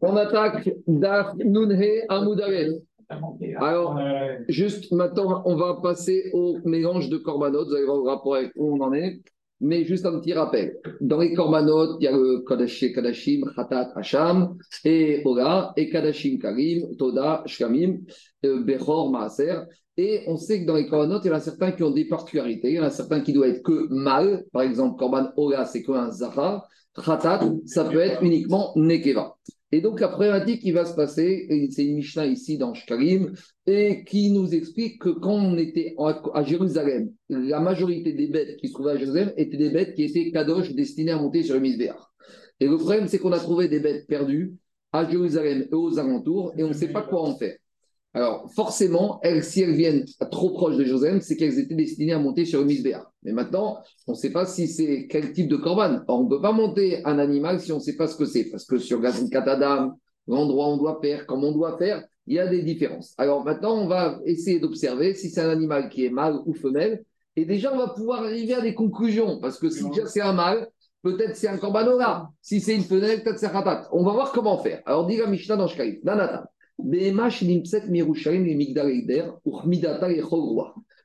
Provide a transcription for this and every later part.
On attaque Daf Nunhe Amoudalef. Alors, juste maintenant, on va passer au mélange de korbanot. Vous allez voir le rapport avec où on en est. Mais juste un petit rappel. Dans les korbanot, il y a le Kadashim, Kadashim, Khatat, Hasham, et Ola, et Kadashim, Karim, Toda, Shkamim, euh, Bechor, Maaser. Et on sait que dans les korbanot, il y en a certains qui ont des particularités. Il y en a certains qui doivent être que mal. Par exemple, korban Ola, c'est qu'un Zahar. Khatat, ça peut être uniquement Nekeva. Et donc la problématique qui va se passer, c'est une Mishnah ici dans Shkarim, et qui nous explique que quand on était à Jérusalem, la majorité des bêtes qui se trouvaient à Jérusalem étaient des bêtes qui étaient kadosh destinées à monter sur le misbéar. Et le problème, c'est qu'on a trouvé des bêtes perdues à Jérusalem et aux alentours, et on ne sait pas quoi en faire. Alors, forcément, elles, si elles viennent trop proches de Jérusalem, c'est qu'elles étaient destinées à monter sur le misbéar. Mais maintenant, on ne sait pas si c'est quel type de corban. on ne peut pas monter un animal si on ne sait pas ce que c'est. Parce que sur Katadam, l'endroit où on doit faire, comme on doit faire, il y a des différences. Alors maintenant, on va essayer d'observer si c'est un animal qui est mâle ou femelle. Et déjà, on va pouvoir arriver à des conclusions. Parce que si c'est un mâle, peut-être c'est un korbanora. Si c'est une femelle, peut-être c'est un khatat. On va voir comment faire. Alors, dit la Mishnah dans Shkaït. Nanata.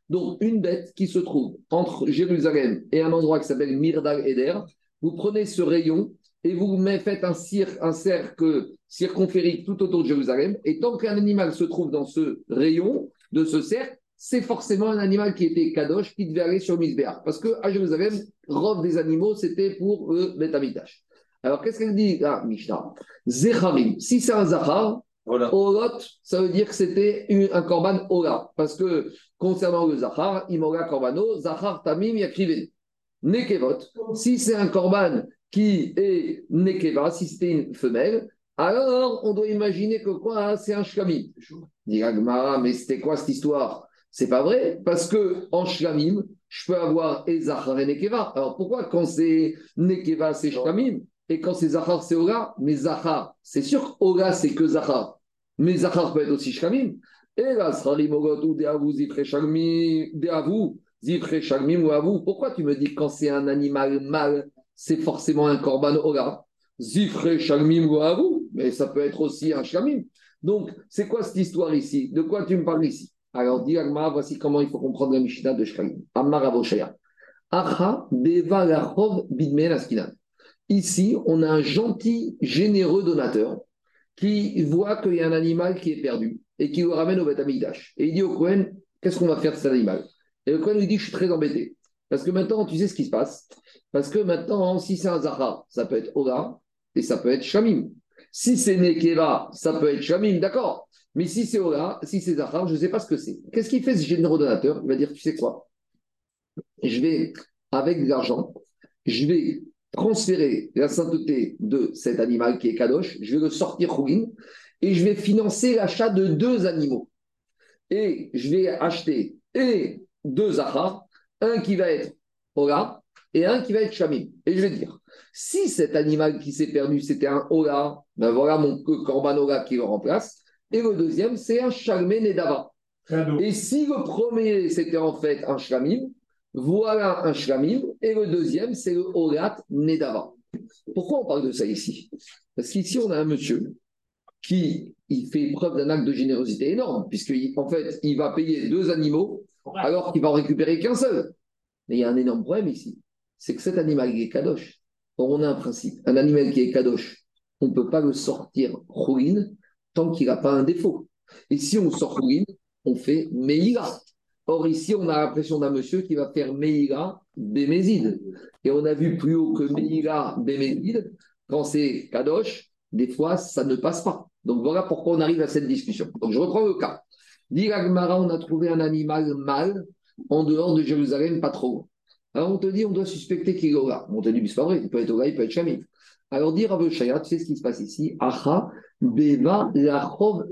Donc, une bête qui se trouve entre Jérusalem et un endroit qui s'appelle Mirdal Eder, vous prenez ce rayon et vous faites un, un cercle circonférique tout autour de Jérusalem. Et tant qu'un animal se trouve dans ce rayon de ce cercle, c'est forcément un animal qui était kadosh, qui devait aller sur Misbéar. Parce qu'à Jérusalem, robe des animaux, c'était pour le Betamitash. Alors, qu'est-ce qu'elle dit, ah, Mishnah? Zecharim. Si c'est un Zachar, Olot, ça veut dire que c'était un korban Ola. Parce que concernant le Zachar, Imoga Korbano, Zachar Tamim Yakriven. Nekevot, si c'est un korban qui est Nekeva, si c'était une femelle, alors on doit imaginer que quoi, c'est un shlamim. Dit mais c'était quoi cette histoire? C'est pas vrai, parce que en shlamim, je peux avoir et Zachar et Nekeva. Alors pourquoi quand c'est Nekeva, c'est shlamim? Et quand c'est Zachar, c'est Ola Mais Zachar, c'est sûr, Ola, c'est que Zachar. Mais Zachar peut être aussi Shkamim. Et là, Sralimogot ou Deavu, Zifre Shagmim, Deavu, Zifre Shagmim ou. Pourquoi tu me dis quand c'est un animal mâle, c'est forcément un Korban Oga Zifre Shagmim ou Avu. Mais ça peut être aussi un Shkamim. Donc, c'est quoi cette histoire ici? De quoi tu me parles ici? Alors, dis Agma, voici comment il faut comprendre la Mishnah de Shkamim. Ammar Aboshaya. Acha Askinan. Ici, on a un gentil, généreux donateur qui voit qu'il y a un animal qui est perdu et qui le ramène au Beth Et il dit au Cohen, qu'est-ce qu'on va faire de cet animal? Et le Cohen lui dit, je suis très embêté. Parce que maintenant, tu sais ce qui se passe. Parce que maintenant, si c'est un Zahar, ça peut être Ola et ça peut être Shamim. Si c'est Nekeva, ça peut être Shamim, d'accord. Mais si c'est Ola, si c'est Zahar, je ne sais pas ce que c'est. Qu'est-ce qu'il fait ce généraux donateur? Il va dire, tu sais quoi? Je vais, avec de l'argent, je vais transférer la sainteté de cet animal qui est Kadosh, je vais le sortir Khourin et je vais financer l'achat de deux animaux. Et je vais acheter et deux Zahar, un qui va être Ola et un qui va être Shamim. Et je vais dire, si cet animal qui s'est perdu, c'était un Ola, ben voilà mon Korban Ola qui le remplace. Et le deuxième, c'est un Shalmé Nedava. Et si le premier, c'était en fait un Shamim, voilà un shlamim. Et le deuxième, c'est le Orat Nedava. Pourquoi on parle de ça ici? Parce qu'ici, on a un monsieur qui il fait preuve d'un acte de générosité énorme, puisqu'en fait, il va payer deux animaux alors qu'il va en récupérer qu'un seul. Mais il y a un énorme problème ici. C'est que cet animal, il est kadosh. on a un principe. Un animal qui est kadosh, on ne peut pas le sortir rouine tant qu'il n'a pas un défaut. Et si on sort rouine, on fait meïla. Or, ici, on a l'impression d'un monsieur qui va faire Meïla Bémézid. Et on a vu plus haut que Meïla Bémézid, quand c'est Kadosh, des fois, ça ne passe pas. Donc, voilà pourquoi on arrive à cette discussion. Donc, je reprends le cas. Dit on a trouvé un animal mâle en dehors de Jérusalem, pas trop. Alors, on te dit, on doit suspecter qu'il est. On te dit, mais c'est pas vrai, il peut être là, il peut être Chamif. Alors, dire à Shaya, tu sais ce qui se passe ici? Acha, Beva, Lachov,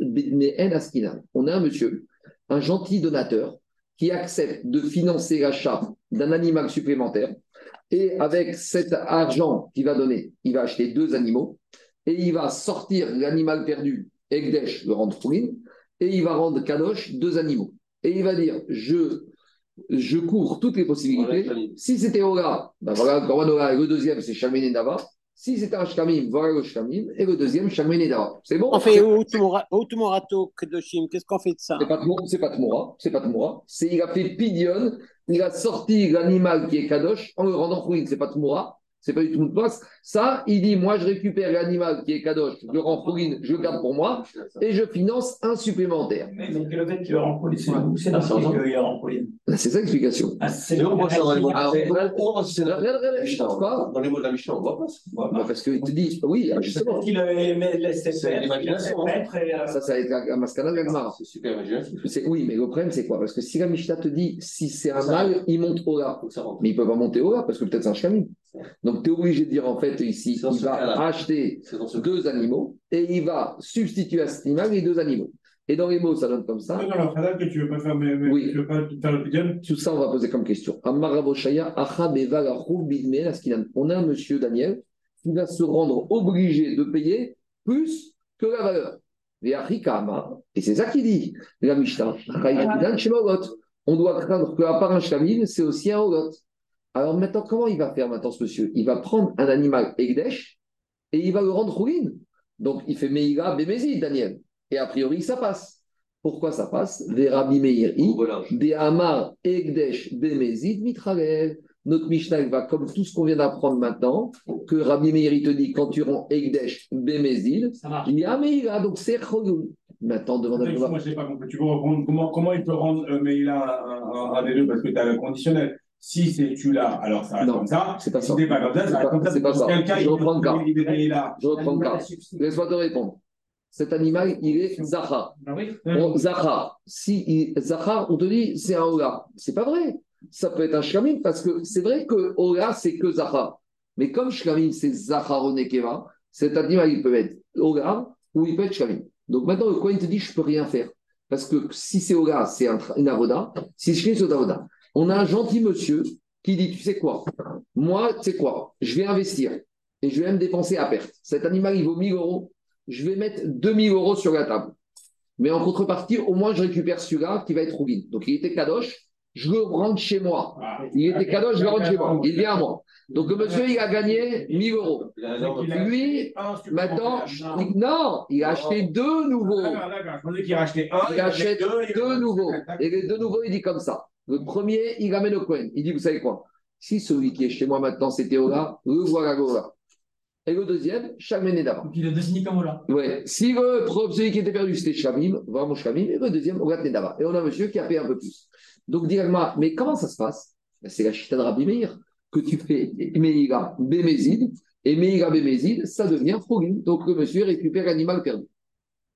Askinan. On a un monsieur, un gentil donateur, qui accepte de financer l'achat d'un animal supplémentaire. Et avec cet argent qu'il va donner, il va acheter deux animaux et il va sortir l'animal perdu, Egdesh, le rendre Fourine, et il va rendre Kadosh deux animaux. Et il va dire Je, je cours toutes les possibilités. Si c'était Ola, ben voilà, le deuxième, c'est Shalmine Nava. Si c'était un shkamim, voilà le shkamim, et le deuxième, shkamim nedava. C'est bon? On fait Outumorato Kedoshim, qu'est-ce qu'on fait de ça? C'est pas c'est Tmoura, c'est pas Tmoura. C'est il a fait Pidion, il a sorti l'animal qui est Kadosh en le rendant Khourin, c'est pas Tmoura c'est pas du tout une place. Ça, il dit, moi, je récupère l'animal qui est kadosh, je le rends fourine, je le garde pour moi, et je finance un supplémentaire. Mais donc, le fait qu'il le rend fourine, c'est où c'est rend fourine C'est ça l'explication. Ah, c'est Dans les mots de la Mishnah, on voit pas. Bah, Parce qu'il te dit, oui, justement. qu'il laissé C'est l'imagination. Ça, ça va être la maskana de la C'est super imaginatif. Oui, mais le problème, c'est quoi? Parce que si la Mishnah te dit, si c'est un mâle, il monte au là. Mais il ne peut pas monter au là, parce que peut-être c'est un shkamim. Donc, tu es obligé de dire, en fait, ici, dans il va acheter dans deux animaux et il va substituer à cet animal les deux animaux. Et dans les mots, ça donne comme ça. Non, non, Fadal, que tu veux pas faire, mais, mais Oui. tu veux pas faire le pidyon Tout ça, on va poser comme question. On a un monsieur Daniel qui va se rendre obligé de payer plus que la valeur. Et c'est ça qu'il dit, la Mishnah. On doit craindre qu'à part un shkamim, c'est aussi un holot. Alors maintenant, comment il va faire maintenant ce monsieur? Il va prendre un animal Egdesh et il va le rendre Khourin. Donc il fait Meïga Bémézid, Daniel. Et a priori, ça passe. Pourquoi ça passe? Verabi Meiri, Voilà. des Amar Egdesh Bemezid Mitralel. Notre Mishnah va comme tout ce qu'on vient d'apprendre maintenant, que Rabbi Meir il te dit quand tu rends Egdesh marche. il y a Meira, donc c'est Chogun. Maintenant, demande à Moi, je n'ai pas compris. Tu peux reprendre comment, comment il peut rendre euh, mais il a un, un, un des deux? Parce que tu as le conditionnel. Si c'est tu l'as, alors ça reste Non, comme ça. c'est pas si ça. c'est pas comme ça, C'est ça reste comme ça. c'est pas ça. cas, Je il reprends le cas. il là. Je reprends le cas. Laisse-moi te répondre. Cet animal, il est Zahar. Ah oui On- Zahar, si il- Zahar, on te dit c'est un Ola. C'est pas vrai. Ça peut être un Shkamim parce que c'est vrai que Ola, c'est que Zahar. Mais comme Shkamim, c'est Zahar Onekeva, cet animal, il peut être Ola ou il peut être Shkamim. Donc maintenant, le Kohen te dit je peux rien faire. Parce que si c'est Ola, c'est un une Avoda. Si Shkamim, c'est une Avoda. On a un gentil monsieur qui dit tu sais quoi Moi, tu sais quoi Je vais investir et je vais même dépenser à perte. Cet animal, il vaut 1000 euros. Je vais mettre 2000 euros sur la table. Mais en contrepartie, au moins, je récupère celui-là qui va être Rougin. Donc, il était Kadosh, je le rentre chez moi. Ah. Il était Kadosh, je le rentre chez moi. Il vient à moi. Donc, le monsieur, il a gagné 1000 euros. Lui, maintenant, non, il a acheté deux nouveaux. Un. Il achète deux nouveaux. Et les deux nouveaux, il dit comme ça. Le premier, il amène au coin. Il dit, vous savez quoi? Si celui qui est chez moi maintenant, c'est Théola, le voilà Gola. Et le deuxième, Chagmené d'avant. Donc il a désigné comme là. Ouais. Si le celui qui était perdu, c'était Shamim, vraiment Shamim, et le deuxième, Ogat Nedava. Et on a un monsieur qui a payé un peu plus. Donc, directement, mais comment ça se passe? Ben, C'est la chita de Rabbi Meir, que tu fais Meïga Bémézid, et Bémézid, ça devient Khourim. Donc, le monsieur récupère l'animal perdu.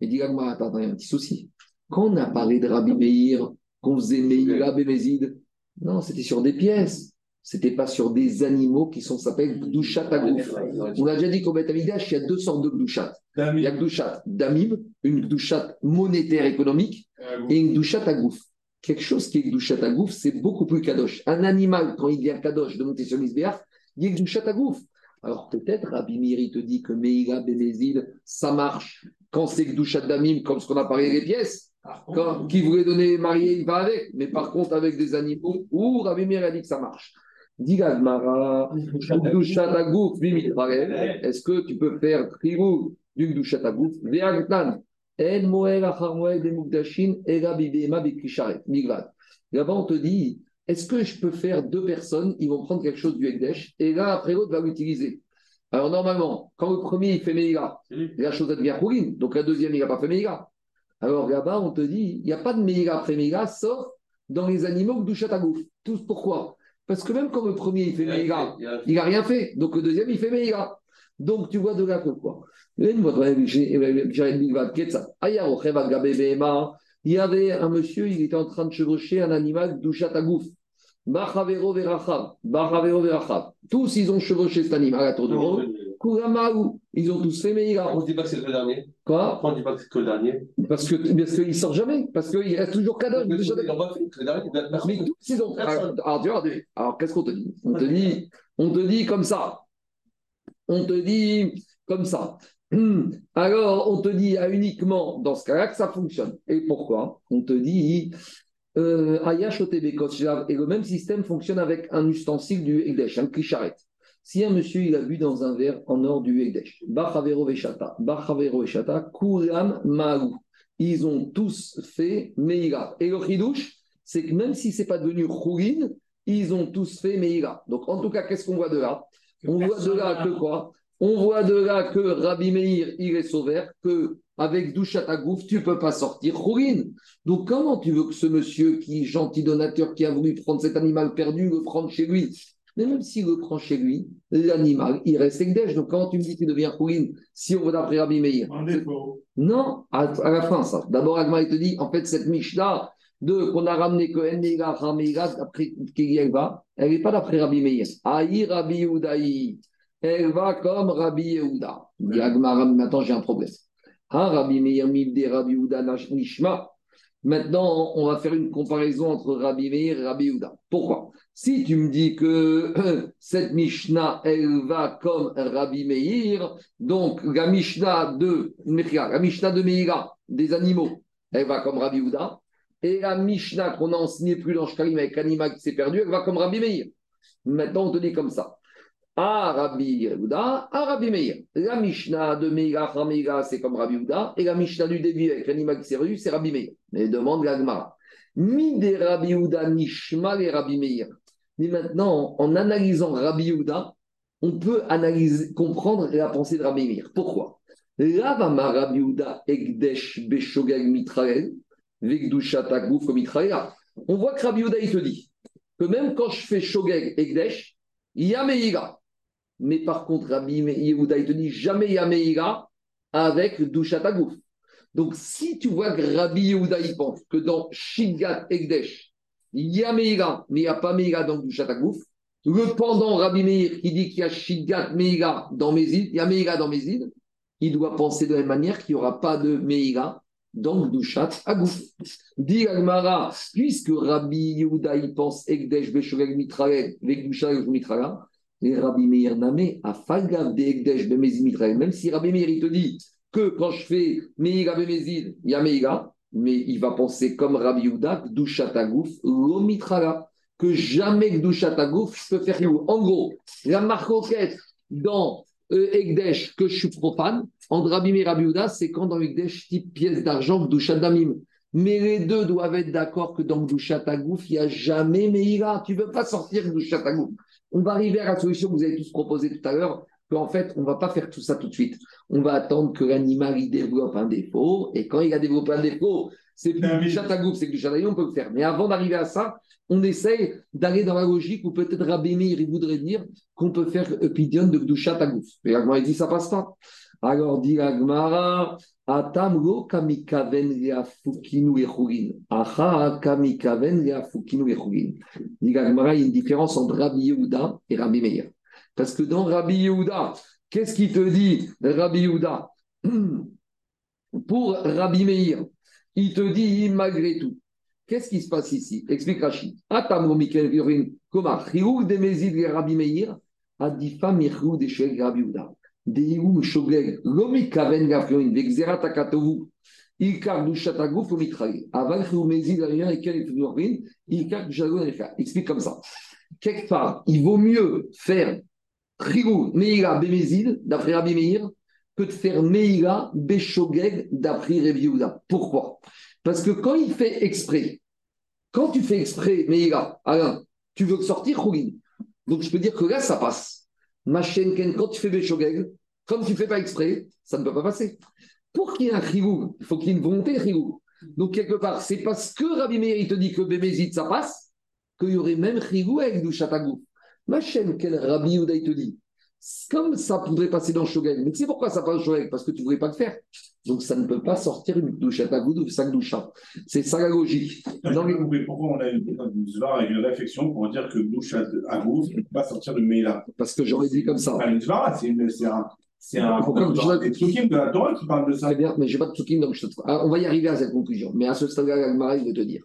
Et directement, attends, attends, il y a un petit souci. Quand on a parlé de Rabbi Meir, qu'on faisait Meïga Bémézid, non, c'était sur des pièces. C'était pas sur des animaux qui sont s'appellent Gdushat Agouf. On a déjà dit qu'au Beth il y a deux sortes de Gdushat. Il y a Gdushat Damim, une Gdushat monétaire économique, et une Gdushat Agouf. Quelque chose qui est Gdushat Agouf, c'est beaucoup plus Kadosh. Un animal, quand il vient Kadosh de monter sur l'Isbéach, il est Gdushat Agouf. Alors peut-être Rabbi Miri te dit que Meïga Bémézid, ça marche quand c'est Gdushat Damim, comme ce qu'on a parlé des pièces. Quand, qui voulait donner marié, il va avec. Mais par contre, avec des animaux, ou Rabbi Meir a dit que ça marche. Est-ce que tu peux faire Trigou d'une Gdushat Agouf Ve'agtan, En Moel Achar Moel de Mugdashin, Ela Bibema Bikisharet, Migvad. Là-bas, on te dit, est-ce que je peux faire deux personnes, ils vont prendre quelque chose du Ekdesh, et là, après l'autre va l'utiliser? Alors, normalement, quand le premier, il fait Meïga, la chose devient Khourin, donc la deuxième, il n'a pas fait Meïga. Alors là-bas, on te dit, il n'y a pas de Meïga après Meïga, sauf dans les animaux du Chatagouf. Tous pourquoi? Parce que même quand le premier, il fait Meïga, il n'a rien fait. Donc le deuxième, il fait Meïga. Donc tu vois de là que quoi Il y avait un monsieur, il était en train de chevaucher un animal. Bachavero verachav. Tous, ils ont chevauché cet animal à tour de rôle. Kuramaou. Ils ont tous fait Meïga. On ne dit pas que c'est le dernier. Quoi? Pourquoi on ne dit pas que c'est le dernier? Parce parce qu'il ne sort jamais. Parce qu'il reste toujours dernier. Personne. Mais tous, ils ont. Alors, alors, tu vois, alors, qu'est-ce qu'on te dit? On te dit, on te dit comme ça. On te dit comme ça. Alors, on te dit ah, uniquement dans ce cas-là que ça fonctionne. Et pourquoi? On te dit euh, Ayash Kochav, et le même système fonctionne avec un ustensile du Egdesh, un Kisharet. Si un monsieur, il a bu dans un verre en or du Egdesh, Bachavero Veshata, Bachavero Veshata, Kuram Maou, ils ont tous fait Meïra. Et le Chidouche, c'est que même si ce n'est pas devenu Khourin, ils ont tous fait Meïra. Donc en tout cas, qu'est-ce qu'on voit de là? On voit de là que quoi? On voit de là que Rabbi Meir, il est sauvé, que avec Douchatagouf, tu ne peux pas sortir Khourin. Donc comment tu veux que ce monsieur qui gentil donateur, qui a voulu prendre cet animal perdu, le prendre chez lui mais même s'il le prend chez lui, l'animal, il reste Ekdesh. Donc, quand tu me dis qu'il devient Khourin, si on va d'après Rabbi Meir défaut. Non, à, à la fin, ça. D'abord, Agma, il te dit, en fait, cette Mishnah de qu'on a ramené Cohen, Meira, Rameira, elle va, elle n'est pas d'après Rabbi Meir. Aïe, Rabbi Yehudaï. Elle va comme Rabbi Yehuda. Il dit Agma, maintenant, j'ai un problème. Hein, Rabbi Meir, Mibde, Rabbi Yehuda, Nishma. Maintenant, on va faire une comparaison entre Rabbi Meir et Rabbi Yehuda. Pourquoi? Si tu me dis que cette Mishnah, elle va comme Rabbi Meir, donc la Mishnah de la Mishnah de Meira, des animaux, elle va comme Rabbi Yehuda, et la Mishnah qu'on a enseigné plus dans Shkalim avec l'animal qui s'est perdu, elle va comme Rabbi Meir. Maintenant, on te dit comme ça. À Rabbi Yehuda, Rabbi Meir. La Mishnah de Meira, Meira, c'est comme Rabbi Yehuda, et la Mishnah du début avec l'animal qui s'est c'est Rabbi Meir. Mais demande la Gemara. Mi de Rabbi Yehuda, Nishma et Rabbi Meir. Mais maintenant, en analysant Rabbi Yehuda, on peut analyser, comprendre la pensée de Rabbi Meir. Pourquoi? Ravama Rabbi Yehuda, Egdesh. On voit que Rabbi Yehuda, il te dit que même quand je fais Shogeg, Egdesh, il y a. Mais par contre, Rabbi Yehuda, il te dit jamais il y a Meira avec Dushataguf. Donc, si tu vois que Rabbi Yehuda, il pense que dans Shigat Egdesh, il mais il n'y a pas Meira dans Dushataguf, le pendant Rabbi Meir qui dit qu'il y a Shigat Meira dans Mézid, il dans Mézid, il doit penser de la même manière qu'il n'y aura pas de Meira dans Dushat Agouf. Dit Agmara, puisque Rabbi Yehuda, il pense Egdesh Beshogeg Mitrael, Vegdushat Mitrala, et Rabbi Meir Namé, a Falgav de Egdesh Bemezid Mitrael, même si Rabbi Meir, te dit que quand je fais Meira Bemezid, il y a Meira, mais il va penser comme Rabbi Yehuda, Dushat Agouf, Lo Mitrala, que jamais Gdushat Agouf, je peux faire Hioul. En gros, la marcoquette dans euh, Egdesh que je suis profane, entre Rabbi Meir et Rabbi Yehuda, c'est quand dans Egdesh, type pièce d'argent, Gdushat Damim. Mais les deux doivent être d'accord que dans Gdushat Agouf, il n'y a jamais Meira. Tu ne veux pas sortir Gdushat Agouf. On va arriver à la solution que vous avez tous proposée tout à l'heure, qu'en fait, on ne va pas faire tout ça tout de suite. On va attendre que l'animal il développe un défaut, et quand il a développé un défaut, c'est plus du chatagouf, c'est que du chatagouf, on peut le faire. Mais avant d'arriver à ça, on essaye d'aller dans la logique où peut-être Rabbi Meir, il voudrait dire qu'on peut faire Epidion de du chatagouf. Mais l'Agmara, il dit ça passe pas. Alors, dit l'Agmara, Atamgo kamikaven leafukinu echurin. Acha kamikaven. Dit l'Agmara, il y a une différence entre Rabbi Yehuda et Rabbi Meir. Parce que dans Rabbi Yehuda, qu'est-ce qu'il te dit, Rabbi Yehuda? Pour Rabbi Meir, il te dit malgré tout. Qu'est-ce qui se passe ici? Explique Rachid. Atamro Mikel Yorin, Koma, Chirou de Mezid Rabbi Meir, Adifa Mirou de Rabbi Yehuda. Deirou Shogeg, Lomi Kaven Gafiorin, Vexerat Akatovu, Ilkar Dushatagouf, Omitraï. Aval Chirou Mezid, Rien et Kel Yorin, Ilkar Dushatagouf, Explique comme ça. Quelque part, il vaut mieux faire Chirou Meira Bemezid, d'après Rabbi Meir, que de faire Meira Beshogeg d'après Rabbi Yehuda. Pourquoi Parce que quand il fait exprès, quand tu fais exprès Meira, Alain, tu veux sortir Khourin. Donc je peux dire que là, ça passe. Machenken, quand tu fais Beshogeg, comme tu ne fais pas exprès, ça ne peut pas passer. Pour qu'il y ait un Chirou, il faut qu'il y ait une volonté Chirou. Donc quelque part, c'est parce que Rabbi Meir il te dit que Bémézid, ça passe, qu'il y aurait même Chirou avec du Chatagou. Machenken, Rabbi Yehuda, il te dit, comme ça pourrait passer dans Shogeg. Mais tu sais pourquoi ça passe dans Shogeg Parce que tu ne voulais pas le faire. Donc ça ne peut pas sortir une douche à ta goutte ou cinq douches. C'est ça la logique. Dans les- pourquoi on a une, une, avec une réflexion pour dire que douche à, à gauche ne peut pas sortir de Meila. Parce que j'aurais dit comme ça. Pas une c'est une- c'est un. C'est un. Psukim de la Torah qui parle de ça. Très bien, mais je n'ai pas de tsukim, donc je te... Ah, on va y arriver à cette conclusion. Mais à ce stade-là, il veut te dire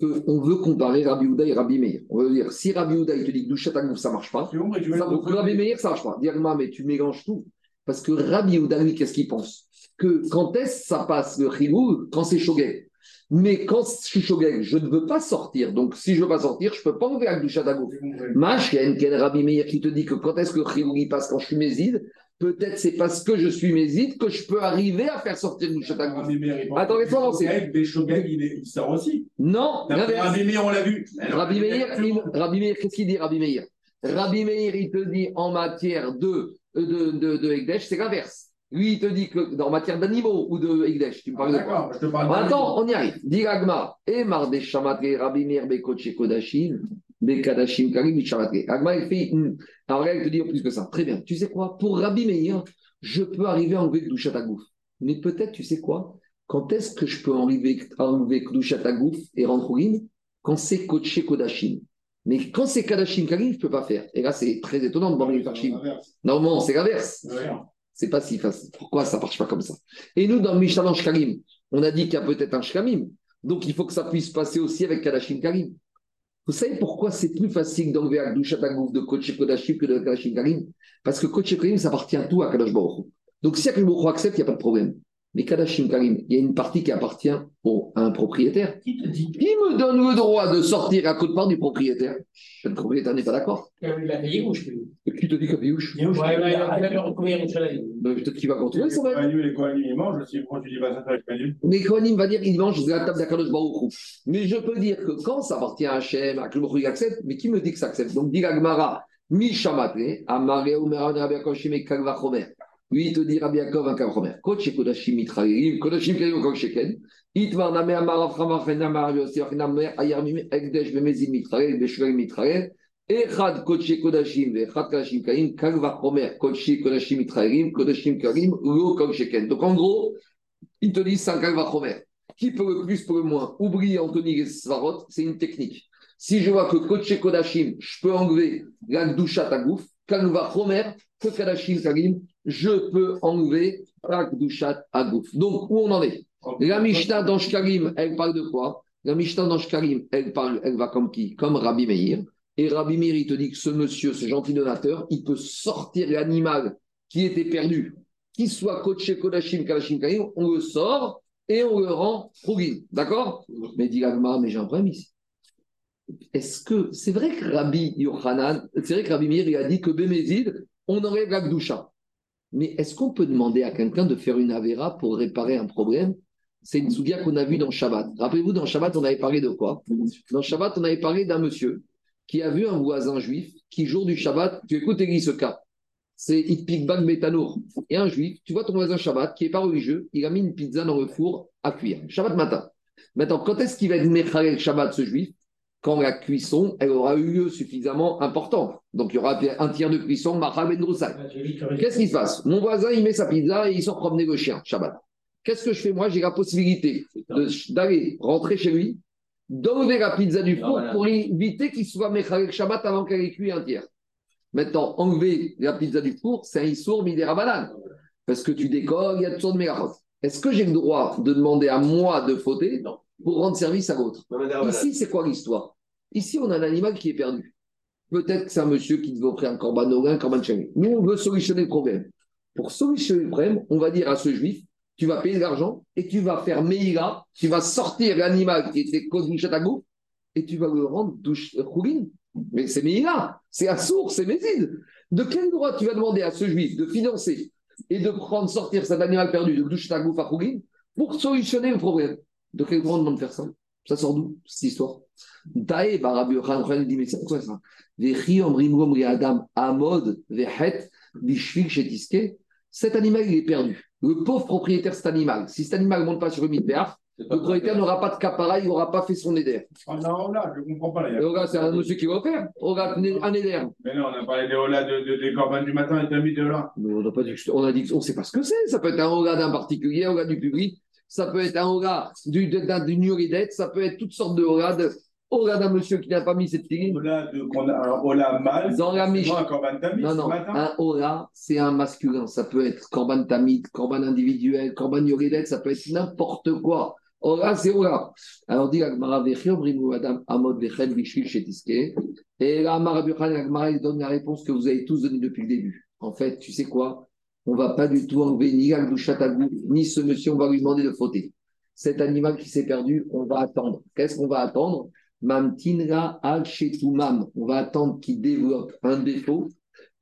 qu'on veut comparer Rabbi Houda et Rabbi Meir. On veut dire, si Rabbi Houda, il te dit que goutte, ça ne marche pas, bon, Ça, Rabbi Meir, ça marche pas. Agma, mais tu mélanges tout. Parce que Rabbi Houda, lui, qu'est-ce qu'il pense? Que quand est-ce que ça passe le chigou Quand c'est shogeg. Mais quand je suis shogeg, je ne veux pas sortir. Donc, si je ne veux pas sortir, je ne peux pas enlever la doucha d'agouf. Mashken, quel Rabbi Meir qui te dit que quand est-ce que le chiloui passe quand je suis méside Peut-être c'est parce que je suis méside que je peux arriver à faire sortir le pense Attends, laisse-moi avancer. Il, est- sort aussi. Non. Rabbi Meir, on l'a vu. Rabbi Meir, il- Rabbi Meir, qu'est-ce qu'il dit, Rabbi Meir? Rabbi Meir, il te dit en matière de, de, de, de c'est l'inverse. Lui, il te dit que dans matière d'animaux ou de Ekdesh, tu me parles de quoi? D'accord, je te parle de- Attends, on y arrive. Dit Agma, et Marde Shamatre, Rabbi Meir, Bekoche Kodashim, Bekadashim Karim. Agma, il fait. hum. Alors il te dit plus que ça. Très bien. Tu sais quoi? Pour Rabbi Meir, je peux arriver à enlever Kdushat Agouf. Mais peut-être, tu sais quoi? Quand est-ce que je peux enlever, enlever Kdushat Agouf et rendre Khourin Quand c'est Koche Kodashim. Mais quand c'est Kadashim Karim, je ne peux pas faire. Et là, c'est très étonnant de voir les Farshim. Normalement, c'est l'inverse. C'est pas si facile. Pourquoi ça marche pas comme ça? Et nous, dans le Mishnah dans Shkalim, on a dit qu'il y a peut-être un Shkamim. Donc, il faut que ça puisse passer aussi avec Kadashim Karim. Vous savez pourquoi c'est plus facile d'enlever Akdushat Agouf de Kodesh Kodashim que de Kadashim Karim? Parce que Kodesh Karim, ça appartient tout à Kadosh Baruch. Donc, si Akadosh Baruch accepte, il n'y a pas de problème. Mais Kadashim Karim, il y a une partie qui appartient au- à un propriétaire. Qui te dit Qui me donne le droit de sortir à côte part du propriétaire Le propriétaire n'est pas d'accord? qu'il a payé ou je paye Qui te dit que Piyouch Ouais, ouais, de Peut-être qu'il va contrôler, Les ça va. Kohanim, les Kohanim, ils mangent aussi. Pourquoi tu dis pas ça avec Kohanim Mais Kohanim va dire il mange de la table d'Akadosh. Mais je peux dire que quand ça appartient à Hachem, à il accepte, mais qui me dit que ça accepte? Donc, dit l'Agmara, Mishamate, Amare Omeran Rabbi Yaakov Shime Kagva Chomer. Il te dit un Kodashim Kodashim Kodashim, Kodashim Kodashim Kodashim. Donc, en gros, il te dit c'est un. Qui peut le plus, peut le moins? Oublie Anthony Svarot, c'est une technique. Si je vois que Kodesh Kodashim, je peux enlever la Gdushat Agouf, Kagva Chomer, que Kadashim Karim, je peux enlever la Gdushat Agouf. Donc, où on en est? La Mishnah dans Shkarim, elle parle de quoi? La Mishnah dans Shkarim, elle parle, elle va comme qui? Comme Rabbi Meir. Et Rabbi Meir, il te dit que ce monsieur, ce gentil donateur, il peut sortir l'animal qui était perdu, qu'il soit Kodesh Kodashim, Kadashim Karim, on le sort et on le rend Khourin. D'accord? Mais dit Agma, mais j'ai un problème ici. Est-ce que c'est vrai que Rabbi Yochanan, c'est vrai que Rabbi Meir il a dit que Bémézid, on enlève la Gdusha. Mais est-ce qu'on peut demander à quelqu'un de faire une Avera pour réparer un problème? C'est une soudia qu'on a vue dans Shabbat. Rappelez-vous, dans Shabbat, on avait parlé de quoi? Dans Shabbat, on avait parlé d'un monsieur qui a vu un voisin juif qui, jour du Shabbat, tu écoutes Élie ce cas, c'est Itpikbag Betanour. Et un juif, tu vois ton voisin Shabbat qui n'est pas religieux, il a mis une pizza dans le four à cuire. Shabbat matin. Maintenant, quand est-ce qu'il va être Mechalel Shabbat ce juif? Quand la cuisson, elle aura eu lieu suffisamment importante. Donc il y aura un tiers de cuisson, Ben Roussak. Qu'est-ce qui se passe? Mon voisin, il met sa pizza et il sort promener le chien, Shabbat. Qu'est-ce que je fais Moi, j'ai la possibilité d'aller rentrer chez lui, d'enlever la pizza du four voilà. pour éviter qu'il soit Mechalel Shabbat avant qu'elle ait cuit un tiers. Maintenant, enlever la pizza du four, c'est un issour midera banane. Parce que tu décolles, il y a toutes de mégachot. Est-ce que j'ai le droit de demander à moi de fauter pour rendre service à l'autre? Ici, c'est quoi l'histoire? Ici, on a un animal qui est perdu. Peut-être que c'est un monsieur qui devait offrir un corban au un corban chami. Nous, on veut solutionner le problème. Pour solutionner le problème, on va dire à ce juif tu vas payer de l'argent et tu vas faire Meïla, tu vas sortir l'animal qui était cause du chatago et tu vas le rendre douche choulin. Mais c'est Meïla, c'est Assour, c'est Mézid. De quel droit tu vas demander à ce juif de financer et de prendre sortir cet animal perdu de douche chatago à pour solutionner le problème? De quel droit on demande de faire ça? Ça sort d'où cette histoire? Tae, bah, Rabbi Yochanan, dit, mais c'est quoi ça? Vechi omrim adam amod vehet bishvil shetiske. Cet animal, il est perdu. Le pauvre propriétaire cet animal, si cet animal ne monte pas sur le mitbeach, le propriétaire n'aura pas de capara, il n'aura pas fait son éder. Ah non, là, je ne comprends pas. Oga, c'est un monsieur qui va faire. Oga, un éder. Mais non, on a parlé des Ola de, de, des corbanes du matin et t'as mis de là. Mais on n'a pas dit on a dit qu'on ne sait pas ce que c'est. Ça peut être un Oga d'un particulier, un Oga du public. Ça peut être un du, d'un- d'une uridette. Ça peut être toutes sortes de Oga. De, Oga d'un monsieur qui n'a pas mis cette ligne. Ola qu'on a, un Ola mâle. Dans la un tamis Non, non, un Ola, c'est un masculin. Ça peut être Korban Tamid, Korban individuel, Korban Yoredet, ça peut être n'importe quoi. Ola, c'est Ola. Alors, dit l'Agmara, Vechir, Brimou, Adam, Amod, Vechel, Vishvil, Chetiske. Et là, Amara Bukhan, l'Agmara, il donne la réponse que vous avez tous donnée depuis le début. En fait, tu sais quoi? On va pas du tout enlever ni la Gdushat Agou, ni ce monsieur, on va lui demander de fauter. cet animal qui s'est perdu, on va attendre. Qu'est-ce qu'on va attendre? Mamtinra al mam. On va attendre qu'il développe un défaut.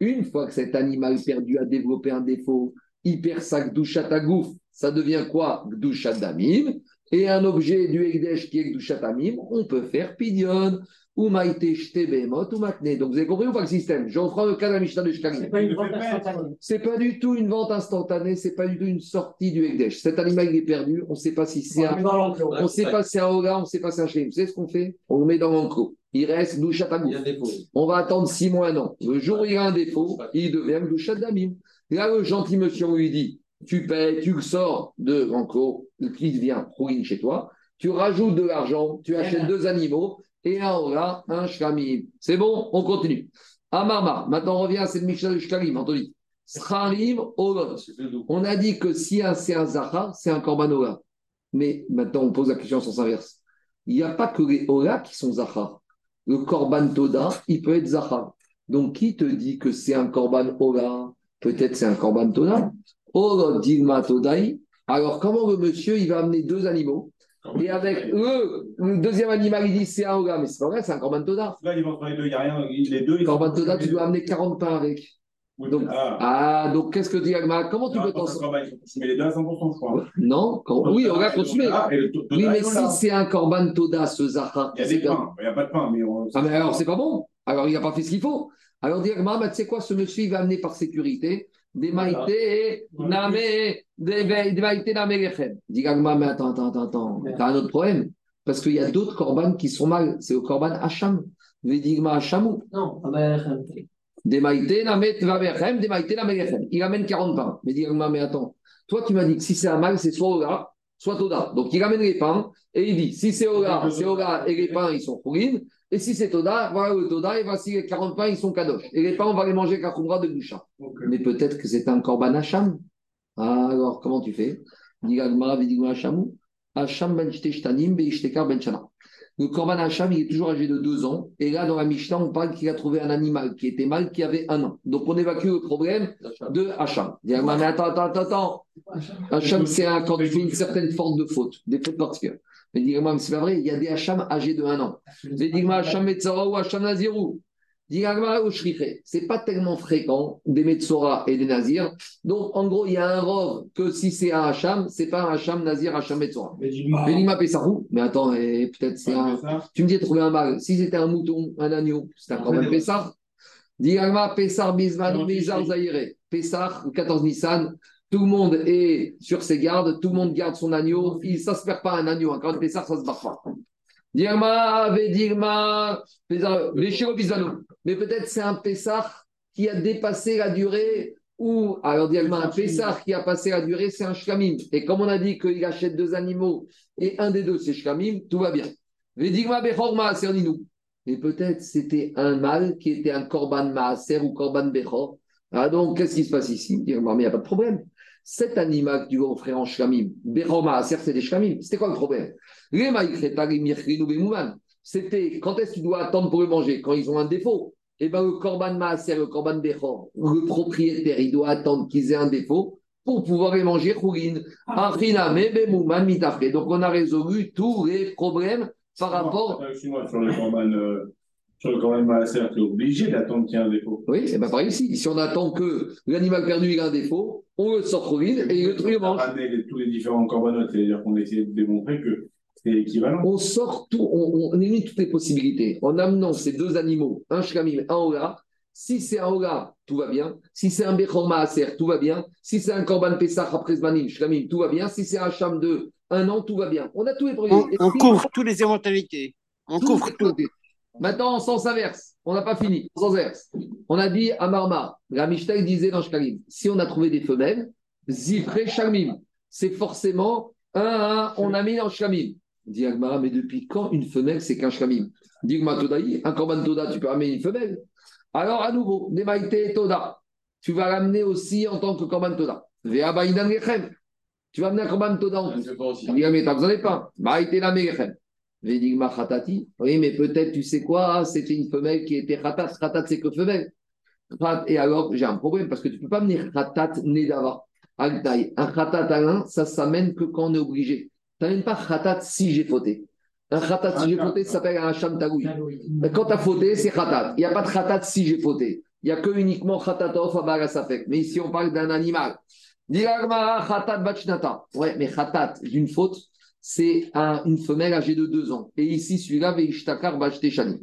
Une fois que cet animal perdu a développé un défaut, hyper sac douchatagouf, ça devient quoi? Gdushatamim. Et un objet du Ekdesh qui est Gdushatamim, on peut faire pidion ou maïté ou matne. Donc vous avez compris ou pas le système? Je reprends le cas de la Mishnah de Shkalim. C'est pas du tout une vente instantanée, c'est pas du tout une sortie du Ekdesh. Cet animal il est perdu, on ne sait pas si c'est un, on sait pas si c'est un Oga, on ne sait pas si c'est un Shkalim. Vous savez ce qu'on fait? On le met dans l'enclos. Il reste Douchatagouf. On va attendre six mois, un an. Le jour où il y a un défaut, il devient Douchatamim. Là, le gentil monsieur, on lui dit tu payes, tu sors de l'enclos, le client vient rouler chez toi, tu rajoutes de l'argent, tu achètes deux animaux, et un Ola, un Shkamim. C'est bon, on continue. Amarma, maintenant on revient à cette Mishnah de Anthony. Olot. On a dit que si c'est un Zahar, c'est un Korban. Mais maintenant on pose la question en sens inverse. Il n'y a pas que les Ola qui sont Zahar. Le Korban Toda, il peut être Zahar. Donc qui te dit que c'est un Korban Ola Peut-être c'est un Korban Toda. Alors comment le monsieur, il va amener deux animaux? Et avec eux, le deuxième animal, il dit c'est un Oga, mais c'est pas vrai, c'est un Corban Toda. Là, ils vont les deux, il n'y a rien. Les deux, Corban Toda, tu dois amener 40 pains avec. donc, ah. ah. donc qu'est-ce que dit Agma? Comment tu peux t'en sortir? Mais les deux à 100%, je crois. Non, oui, on va consommer. Oui, mais si c'est un Corban Toda, ce Zahar. Il y a des pains, il n'y a pas de pain. Mais on... Ah, mais alors, c'est pas bon. Alors, il n'a pas fait ce qu'il faut. Alors, dit Agma, bah, tu sais quoi, ce monsieur, il va amener par sécurité des maïtés, des maïtés namélechem. Dis Gagma, mais attends, attends, attends, attends. T'as un autre problème. Parce qu'il y a d'autres korbanes qui sont mal. C'est le korban Hacham. Védigma Hachamou. Non, Des maïtés, namet, vamerchem, des maïtés, namélechem. Il amène 40 pains. Mais dis Gagma, mais attends. Toi, tu m'as dit que si c'est un mal, c'est soit Ola, soit Toda. Donc, il amène les pains et il dit si c'est Ola, c'est Ola et les pains, ils sont fourrines. Et si c'est Toda, voilà le Toda, et voici les 40 pains, ils sont kadosh. Et les pains, on va les manger avec de boucha. Mais peut-être que c'est un korban Hacham. Ah, alors, comment tu fais? Ben ben Le korban Hacham, il est toujours âgé de deux ans. Et là, dans la Mishnah, on parle qu'il a trouvé un animal qui était mal, qui avait un an. Donc, on évacue le problème de Hacham. Mais attends, attends, attends. Hacham, c'est quand tu fais une certaine forme de faute, des fautes particulières. Mais dis-moi, c'est pas vrai, il y a des Hacham âgés de un an. Dis-moi, Hacham Metzora ou Hacham Nazirou. C'est pas tellement fréquent des Metzora et des Nazir. Donc, en gros, il y a un rov que si c'est un Hacham, c'est pas un Hacham Nazir, Hacham Metzora. Mais dis-moi, Pessarou. Mais attends, peut-être c'est un. Tu me dis, trouver un mal. Si c'était un mouton, un agneau, c'est un même Pessar. Dis-moi, Pessar Bisman, Bizar Zahire. Pessar, 14 Nissan. Tout le monde est sur ses gardes, tout le monde garde son agneau. Il, ça ne se perd pas un agneau. Quand on ça, ça se barre pas. Dirma, Vedirma, Mais peut-être c'est un Pessar qui a dépassé la durée ou, alors Dirma, un Pessar qui a passé la durée, c'est un Shkamim. Et comme on a dit qu'il achète deux animaux et un des deux c'est Shkamim, tout va bien. Vedirma, Bechorma, nous. Mais peut-être c'était un mâle qui était un Korban Maaser ou Korban Bechor. Ah donc, qu'est-ce qui se passe ici Dirma, mais il n'y a pas de problème. Cet animal que tu vas offrir en shkamim, Beroma, c'est des shkamim. C'était quoi le problème? C'était quand est-ce que tu dois attendre pour le manger? Quand ils ont un défaut? Eh bien, le korban maaser, le korban bechor, le propriétaire, il doit attendre qu'ils aient un défaut pour pouvoir les manger chourine. Donc, on a résolu tous les problèmes par rapport. Excuse-moi, sur le korban. Euh, sur le corban maaser, tu es obligé d'attendre qu'il y ait un défaut. Oui, et bien pareil ici. Si on attend que l'animal perdu ait un défaut, on le sort trop vite et le, le mange. On tous les différents corbanotes, c'est-à-dire qu'on essaie de démontrer que c'est équivalent. On sort tout, on, on, élimine toutes les possibilités. En amenant ces deux animaux, un shkamim, un ola, si c'est un ola, tout va bien. Si c'est un bechor maaser, tout va bien. Si c'est un korban pesach après zmanim, shkamim, tout va bien. Si c'est un sham de un an, tout va bien. On a tous les problèmes. On, on couvre toutes les éventualités. On couvre tout. Maintenant, en sens inverse, on n'a pas fini. En sens inverse, on a dit à Marma, la disait dans Shkalim, si on a trouvé des femelles, Zifre Shamim, c'est forcément un, un, on a mis en Shkamim. Dit Agmara, mais depuis quand une femelle, c'est qu'un Shkamim Dit Todaï, un Korban Toda, tu peux amener une femelle. Alors, à nouveau, Demaïte Toda, tu vas l'amener aussi en tant que Korban Toda. Tu vas amener un Korban Toda en plus. Il dit, mais t'as besoin des pains. Maïte la Védigma Khatati. Oui, mais peut-être, tu sais quoi, c'était une femelle qui était Khatat. Khatat, c'est que femelle. Et alors, j'ai un problème parce que tu ne peux pas venir Khatat Nedava. Un Khatat à l'un, ça s'amène que quand on est obligé. Tu n'amènes pas khatat si j'ai fauté. Un khatat si j'ai fauté, ça s'appelle un hacham tagoui. Quand tu as fauté, c'est khatat. Il n'y a pas de khatat si j'ai fauté. Il n'y a que uniquement khatat of safek. Mais ici, on parle d'un animal. Diragmara khatat bachnata. Ouais, mais khatat d'une faute, c'est un- une femelle âgée de 2 ans. Et ici, celui-là, veishtakar bachteshani.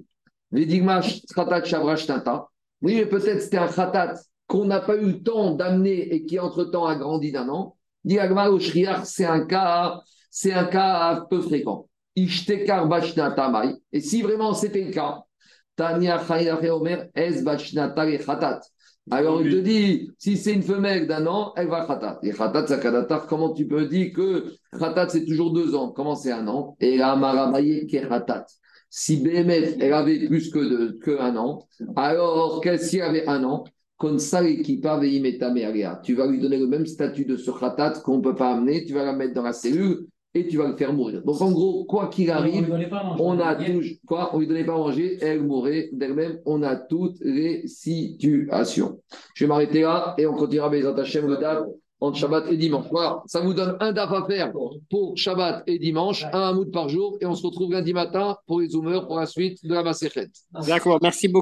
Vedigmash khatat shabrashtata. Oui, mais peut-être c'était un khatat qu'on n'a pas eu le temps d'amener et qui, entre-temps, a grandi d'un an. Diragmara au shriar, c'est un cas, c'est un cas peu fréquent. Ishtekar bachnata mai. Et si vraiment c'était le cas, Tania Omer, Es Bachnata et Khatat. Alors il te dit, si c'est une femelle d'un an, elle va Khatat. Et Khatat, c'est Kadatar. Comment tu peux dire que Khatat, c'est toujours deux ans? Comment c'est un an? Et la Maramaye qui Khatat. Si Béhémet, elle avait plus que, de, que un an, alors qu'elle s'y avait un an, tu vas lui donner le même statut de ce Khatat qu'on ne peut pas amener, tu vas la mettre dans la cellule et tu vas le faire mourir. Donc en gros, quoi qu'il arrive, on a toujours, quoi, on lui donnait pas à manger, elle mourait d'elle-même. On a toutes les situations. Je vais m'arrêter là et on continuera Bezat Hashem le DAF entre Shabbat et dimanche. Voilà, ça vous donne un DAF à faire pour Shabbat et dimanche, un hamoud par jour, et on se retrouve lundi matin pour les zoomers pour la suite de la Maserhet. D'accord, merci beaucoup.